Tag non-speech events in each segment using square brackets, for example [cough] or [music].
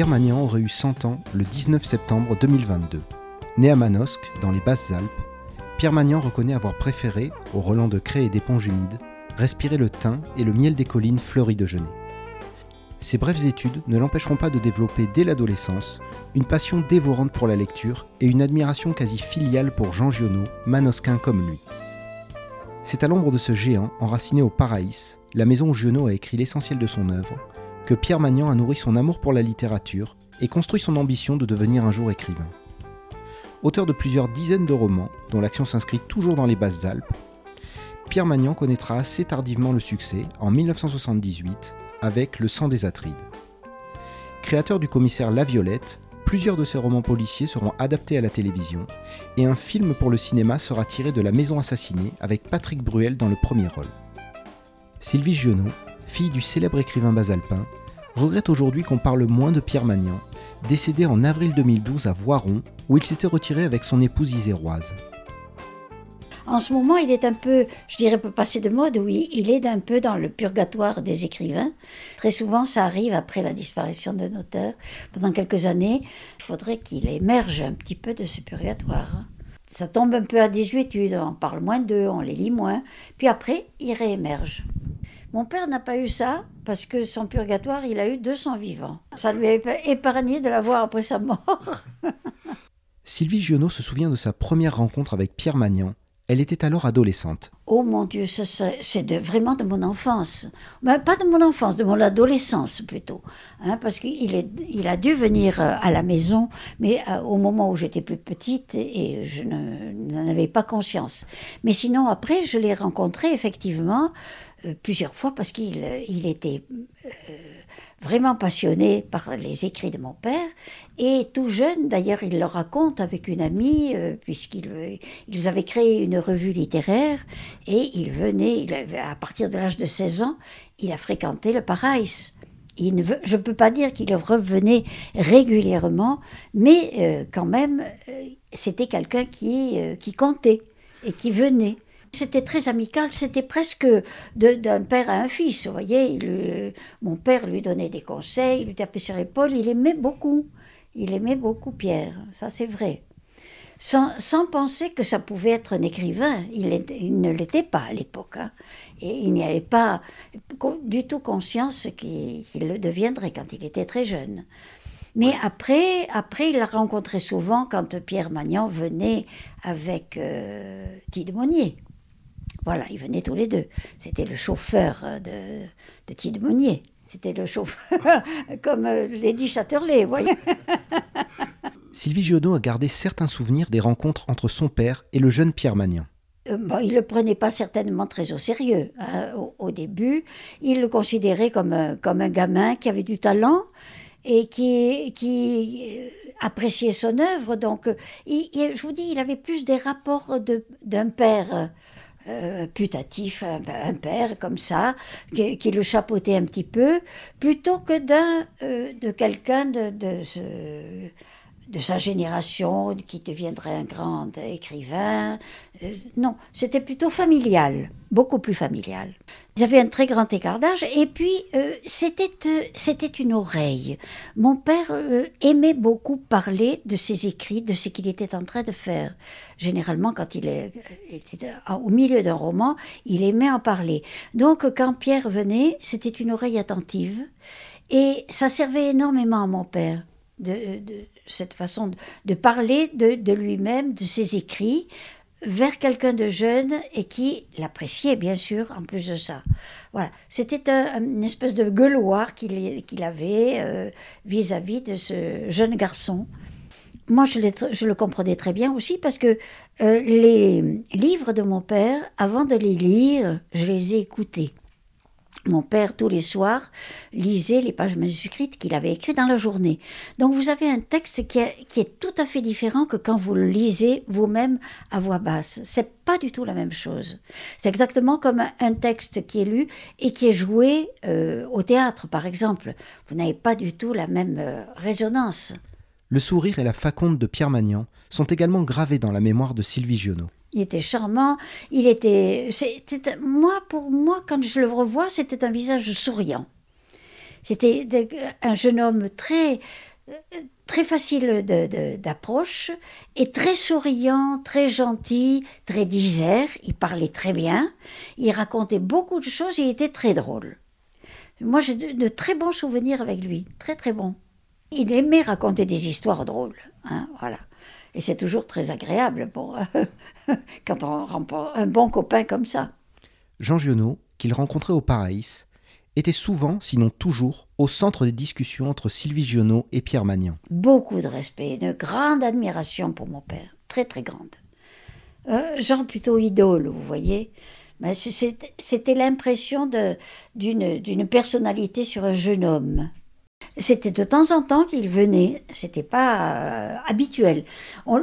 Pierre Magnan aurait eu 100 ans le 19 septembre 2022. Né à Manosque, dans les Basses-Alpes, Pierre Magnan reconnaît avoir préféré, au relent de craie et d'éponges humides, respirer le thym et le miel des collines fleuries de genêt. Ses brèves études ne l'empêcheront pas de développer dès l'adolescence une passion dévorante pour la lecture et une admiration quasi filiale pour Jean Giono, manosquin comme lui. C'est à l'ombre de ce géant, enraciné au Paraïs, la maison où Giono a écrit l'essentiel de son œuvre, Pierre Magnan a nourri son amour pour la littérature et construit son ambition de devenir un jour écrivain. Auteur de plusieurs dizaines de romans, dont l'action s'inscrit toujours dans les Basses-Alpes, Pierre Magnan connaîtra assez tardivement le succès, en 1978, avec Le sang des Atrides. Créateur du commissaire La Violette, plusieurs de ses romans policiers seront adaptés à la télévision, et un film pour le cinéma sera tiré de La Maison assassinée avec Patrick Bruel dans le premier rôle. Sylvie Giono, fille du célèbre écrivain basalpin, regrette aujourd'hui qu'on parle moins de Pierre Magnan, décédé en avril 2012 à Voiron, où il s'était retiré avec son épouse iséroise. En ce moment, il est un peu, je dirais pas passé de mode, oui, il est un peu dans le purgatoire des écrivains. Très souvent, ça arrive après la disparition d'un auteur. Pendant quelques années, il faudrait qu'il émerge un petit peu de ce purgatoire. Ça tombe un peu à désuétude, on parle moins d'eux, on les lit moins, puis après, il réémerge. Mon père n'a pas eu ça parce que son purgatoire, il a eu 200 vivants. Ça lui a épargné de l'avoir après sa mort. [laughs] Sylvie Giono se souvient de sa première rencontre avec Pierre Magnan. Elle était alors adolescente. Oh mon Dieu, c'est de, vraiment de mon enfance. Mais pas de mon enfance, de mon adolescence plutôt. Hein, parce qu'il il a dû venir euh, à la maison, mais euh, au moment où j'étais plus petite et je n'en avais pas conscience. Mais sinon, après, je l'ai rencontré effectivement plusieurs fois parce qu'il il était vraiment passionné par les écrits de mon père. Et tout jeune, d'ailleurs, il le raconte avec une amie, euh, puisqu'ils ils avaient créé une revue littéraire. Et il venait, il avait, à partir de l'âge de 16 ans, il a fréquenté le Paradis. Il ne je ne peux pas dire qu'il revenait régulièrement, mais euh, quand même, euh, c'était quelqu'un qui, qui comptait et qui venait. C'était très amical, c'était presque d'un père à un fils. Vous voyez, mon père lui donnait des conseils, il lui tapait sur l'épaule, il aimait beaucoup. Il aimait beaucoup Pierre, ça c'est vrai. Sans, penser que ça pouvait être un écrivain. Il, ne l'était pas à l'époque. Hein. Et il n'y avait pas du tout conscience qu'il le deviendrait quand il était très jeune. Mais après, après, il l'a rencontré souvent quand Pierre Magnan venait avec euh, Tide Monnier. Voilà, ils venaient tous les deux. C'était le chauffeur euh, de, de Monnier. C'était le chauffeur, [laughs] comme euh, Lady Chatterley, voyez. [laughs] Sylvie Giono a gardé certains souvenirs des rencontres entre son père et le jeune Pierre Magnan. Euh, il ne le prenait pas certainement très au sérieux hein, au, début. Il le considérait comme un, comme un gamin qui avait du talent et qui, qui appréciait son œuvre. Donc, je vous dis, il avait plus des rapports d'un père euh, putatif, un, père comme ça, qui, le chapeautait un petit peu, plutôt que d'un euh, de quelqu'un de, de, de, sa génération qui deviendrait un grand écrivain. Euh, non, c'était plutôt familial, beaucoup plus familial. Ils avaient un très grand écart d'âge et puis euh, c'était euh, c'était une oreille. Mon père aimait beaucoup parler de ses écrits, de ce qu'il était en train de faire. Généralement, quand il était au milieu d'un roman, il aimait en parler. Donc, quand Pierre venait, c'était une oreille attentive et ça servait énormément à mon père. De, cette façon de, parler de, lui-même, de ses écrits, vers quelqu'un de jeune et qui l'appréciait bien sûr en plus de ça. Voilà, c'était une espèce de gueuloir qu'il avait euh, vis-à-vis de ce jeune garçon. Moi, je, je, le comprenais très bien aussi parce que euh, les livres de mon père, avant de les lire, je les ai écoutés. Mon père, tous les soirs, lisait les pages manuscrites qu'il avait écrites dans la journée. Donc vous avez un texte qui est, tout à fait différent que quand vous le lisez vous-même à voix basse. C'est pas du tout la même chose. C'est exactement comme un texte qui est lu et qui est joué euh, au théâtre, par exemple. Vous n'avez pas du tout la même euh, résonance. Le sourire et la faconde de Pierre Magnan sont également gravés dans la mémoire de Sylvie Giono. Il était charmant. Il était, moi, pour moi, quand je le revois, c'était un visage souriant. C'était un jeune homme très, très facile d'approche et très souriant, très gentil, très disert. Il parlait très bien, il racontait beaucoup de choses, il était très drôle. Moi, j'ai de, très bons souvenirs avec lui, très très bons. Il aimait raconter des histoires drôles, hein, voilà. Et c'est toujours très agréable pour [laughs] quand on rencontre un bon copain comme ça. Jean Giono, qu'il rencontrait au Paraïs, était souvent, sinon toujours, au centre des discussions entre Sylvie Giono et Pierre Magnan. Beaucoup de respect, une grande admiration pour mon père, très très grande. Euh, genre plutôt idole, vous voyez. Mais c'était l'impression d'une personnalité sur un jeune homme. C'était de temps en temps qu'il venait, c'était pas euh, habituel.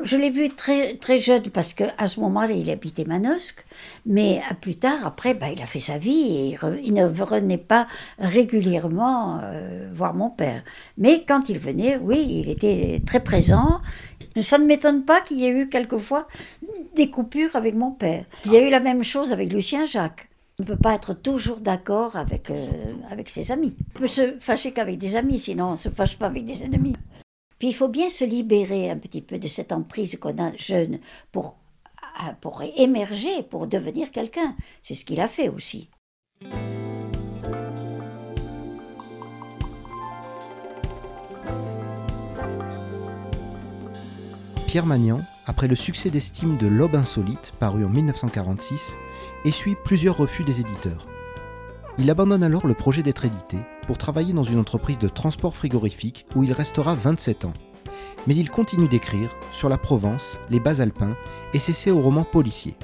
je l'ai vu très, très jeune parce qu'à ce moment-là, il habitait Manosque, mais plus tard, après, bah, il a fait sa vie et il, ne venait pas régulièrement euh, voir mon père. Mais quand il venait, oui, il était très présent. Ça ne m'étonne pas qu'il y ait eu quelquefois des coupures avec mon père. Il y a eu la même chose avec Lucien Jacques. On ne peut pas être toujours d'accord avec, euh, avec ses amis. On peut se fâcher qu'avec des amis, sinon on ne se fâche pas avec des ennemis. Puis il faut bien se libérer un petit peu de cette emprise qu'on a jeune pour, euh, pour émerger, pour devenir quelqu'un. C'est ce qu'il a fait aussi. Pierre Magnan, après le succès d'estime de L'Aube insolite, paru en 1946, essuie plusieurs refus des éditeurs. Il abandonne alors le projet d'être édité pour travailler dans une entreprise de transport frigorifique où il restera 27 ans. Mais il continue d'écrire sur la Provence, les bas alpins et s'essaie au roman policier.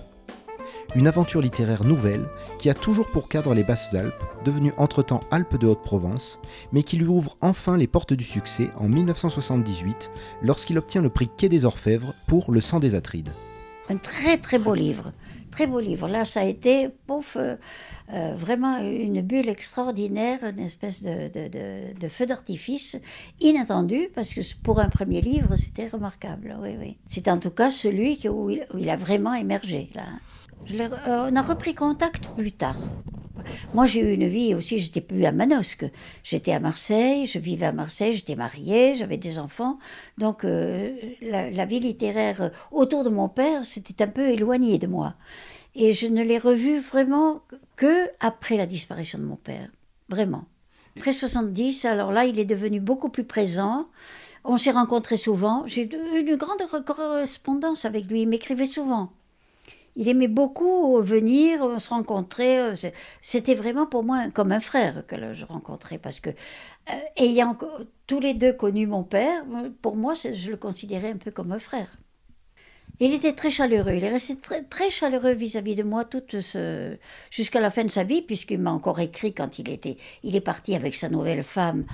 Une aventure littéraire nouvelle qui a toujours pour cadre les Basses-Alpes, devenues entre-temps Alpes de Haute-Provence, mais qui lui ouvre enfin les portes du succès en 1978 lorsqu'il obtient le prix Quai des Orfèvres pour Le sang des Atrides. Un très très beau livre, très beau livre. Là, ça a été, pouf, euh, euh, vraiment une bulle extraordinaire, une espèce de, feu d'artifice inattendu, parce que pour un premier livre, c'était remarquable. Oui, oui. C'est en tout cas celui où, il, a vraiment émergé. Là. Euh, on a repris contact plus tard. Moi, j'ai eu une vie aussi, j'étais plus à Manosque. J'étais à Marseille, je vivais à Marseille, j'étais mariée, j'avais des enfants. Donc, euh, la, vie littéraire autour de mon père, c'était un peu éloigné de moi. Et je ne l'ai revu vraiment que après la disparition de mon père. Vraiment. Après 70, alors là, il est devenu beaucoup plus présent. On s'est rencontrés souvent. J'ai eu une grande correspondance avec lui. Il m'écrivait souvent. Il aimait beaucoup venir, se rencontrer. Euh, c'était vraiment pour moi comme un frère que je rencontrais parce que, euh, ayant tous les deux connu mon père, pour moi, je le considérais un peu comme un frère. Il était très chaleureux. Il est resté très, très chaleureux vis-à-vis de moi toute jusqu'à la fin de sa vie, puisqu'il m'a encore écrit quand il était, il est parti avec sa nouvelle femme.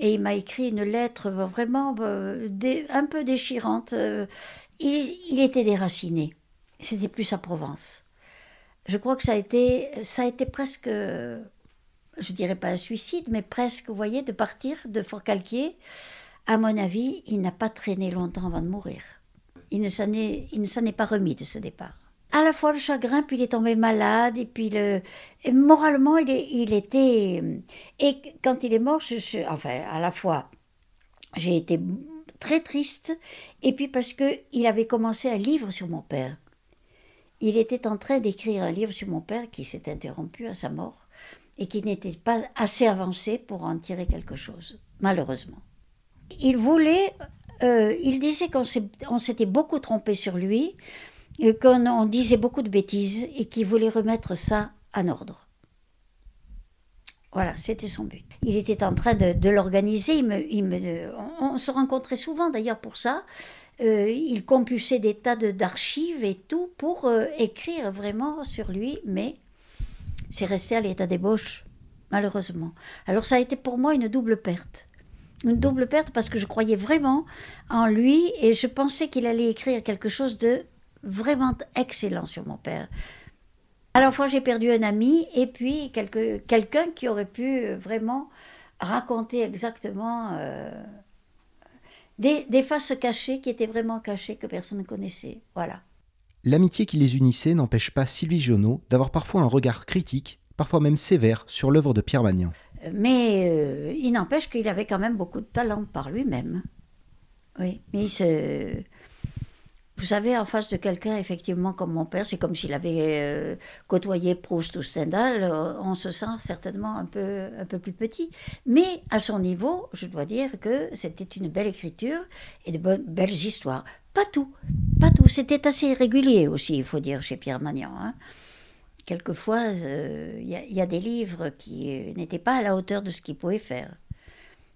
Et il m'a écrit une lettre vraiment euh, un peu déchirante. Il était déraciné c'était plus à Provence. Je crois que ça a été, ça a été presque, je dirais pas un suicide, mais presque, vous voyez, de partir de Fort-Calquier. À mon avis, il n'a pas traîné longtemps avant de mourir. Il ne s'en est, pas remis de ce départ. À la fois le chagrin, puis il est tombé malade, et puis le, moralement, il, il, était. Et quand il est mort, enfin, à la fois, j'ai été très triste, et puis parce qu'il avait commencé un livre sur mon père il était en train d'écrire un livre sur mon père qui s'est interrompu à sa mort et qui n'était pas assez avancé pour en tirer quelque chose, malheureusement. Il voulait, euh, il disait qu'on s'était beaucoup trompé sur lui, qu'on disait beaucoup de bêtises et qu'il voulait remettre ça en ordre. Voilà, c'était son but. Il était en train de, l'organiser. on, se rencontrait souvent d'ailleurs pour ça. Euh, il compulsait des tas d'archives et tout pour euh, écrire vraiment sur lui, mais c'est resté à l'état d'ébauche, malheureusement. Alors ça a été pour moi une double perte. Une double perte parce que je croyais vraiment en lui et je pensais qu'il allait écrire quelque chose de vraiment excellent sur mon père. À la fois j'ai perdu un ami et puis quelqu'un qui aurait pu vraiment raconter exactement... Euh, des, faces cachées qui étaient vraiment cachées, que personne ne connaissait. Voilà. L'amitié qui les unissait n'empêche pas Sylvie Gionneau d'avoir parfois un regard critique, parfois même sévère, sur l'œuvre de Pierre Magnan. Mais euh, il n'empêche qu'il avait quand même beaucoup de talent par lui-même. oui. Mais il se... Vous savez, en face de quelqu'un, effectivement, comme mon père, c'est comme s'il avait euh, côtoyé Proust ou Stendhal, euh, on se sent certainement un peu, un peu plus petit. Mais à son niveau, je dois dire que c'était une belle écriture et de bonnes, belles histoires. Pas tout, pas tout. C'était assez irrégulier aussi, il faut dire, chez Pierre Magnan. Hein. Quelquefois, euh, il y, a des livres qui n'étaient pas à la hauteur de ce qu'il pouvait faire.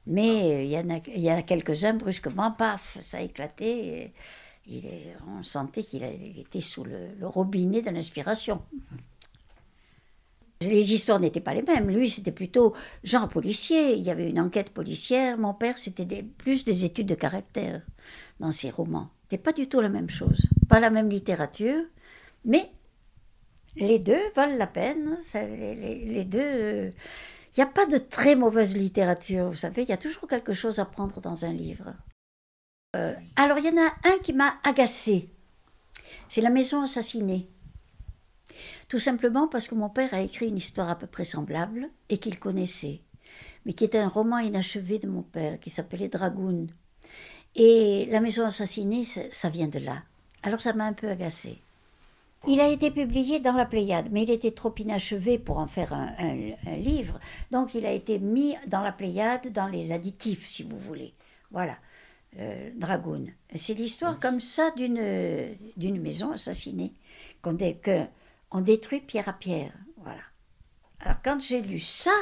Mais il y, en a, a quelques-uns, brusquement, paf, ça a éclaté il on sentait qu'il était sous le, robinet de l'inspiration. Les histoires n'étaient pas les mêmes. Lui, c'était plutôt genre policier. Il y avait une enquête policière. Mon père, c'était plus des études de caractère dans ses romans. C'était pas du tout la même chose. Pas la même littérature, mais les deux valent la peine. les, deux. Il n'y a pas de très mauvaise littérature, vous savez. Il y a toujours quelque chose à prendre dans un livre. Euh, alors, il y en a un qui m'a agacé. C'est La Maison assassinée. Tout simplement parce que mon père a écrit une histoire à peu près semblable et qu'il connaissait, mais qui était un roman inachevé de mon père qui s'appelait Dragoon. Et La Maison assassinée, ça vient de là. Alors ça m'a un peu agacé. Il a été publié dans la Pléiade, mais il était trop inachevé pour en faire un, un livre. Donc il a été mis dans la Pléiade, dans les additifs, si vous voulez. Voilà. Dragoon. C'est l'histoire comme ça d'une, maison assassinée, qu'on, détruit pierre à pierre. Voilà. Alors quand j'ai lu ça,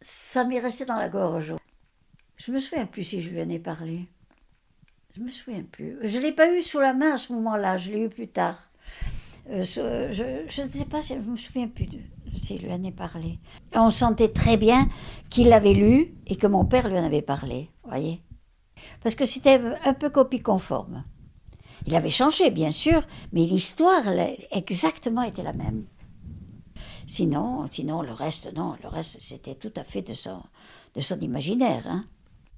ça m'est resté dans la gorge. Je me souviens plus si je lui en ai parlé. Je me souviens plus. Je l'ai pas eu sous la main à ce moment-là, je l'ai eu plus tard. Euh, je ne sais pas, si, je me souviens plus de, si je lui en ai parlé. On sentait très bien qu'il l'avait lu et que mon père lui en avait parlé, voyez parce que c'était un peu copie conforme. Il avait changé, bien sûr, mais l'histoire exactement était la même. Sinon, sinon le reste, non, le reste, c'était tout à fait de son, de son imaginaire. Hein.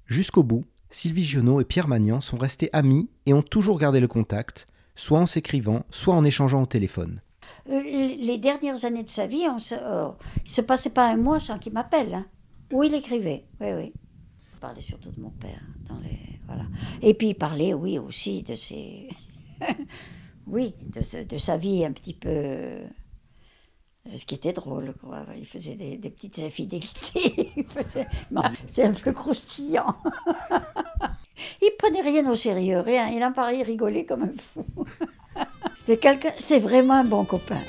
Jusqu'au bout, Sylvie Giono et Pierre Magnan sont restés amis et ont toujours gardé le contact, soit en s'écrivant, soit en échangeant au téléphone. Euh, les dernières années de sa vie, on se, oh, il ne se passait pas un mois sans qu'il m'appelle. Hein. Ou il écrivait, oui, oui parlait surtout de mon père. Dans les, voilà. Et puis il parlait, oui, aussi de ses. [laughs] oui, de, de, sa vie un petit peu. Euh, ce qui était drôle, quoi. Il faisait des, des petites infidélités. [laughs] c'est un peu croustillant. [laughs] il prenait rien au sérieux, rien. Il en parlait, il rigolait comme un fou. C'était quelqu'un, c'est vraiment un bon copain.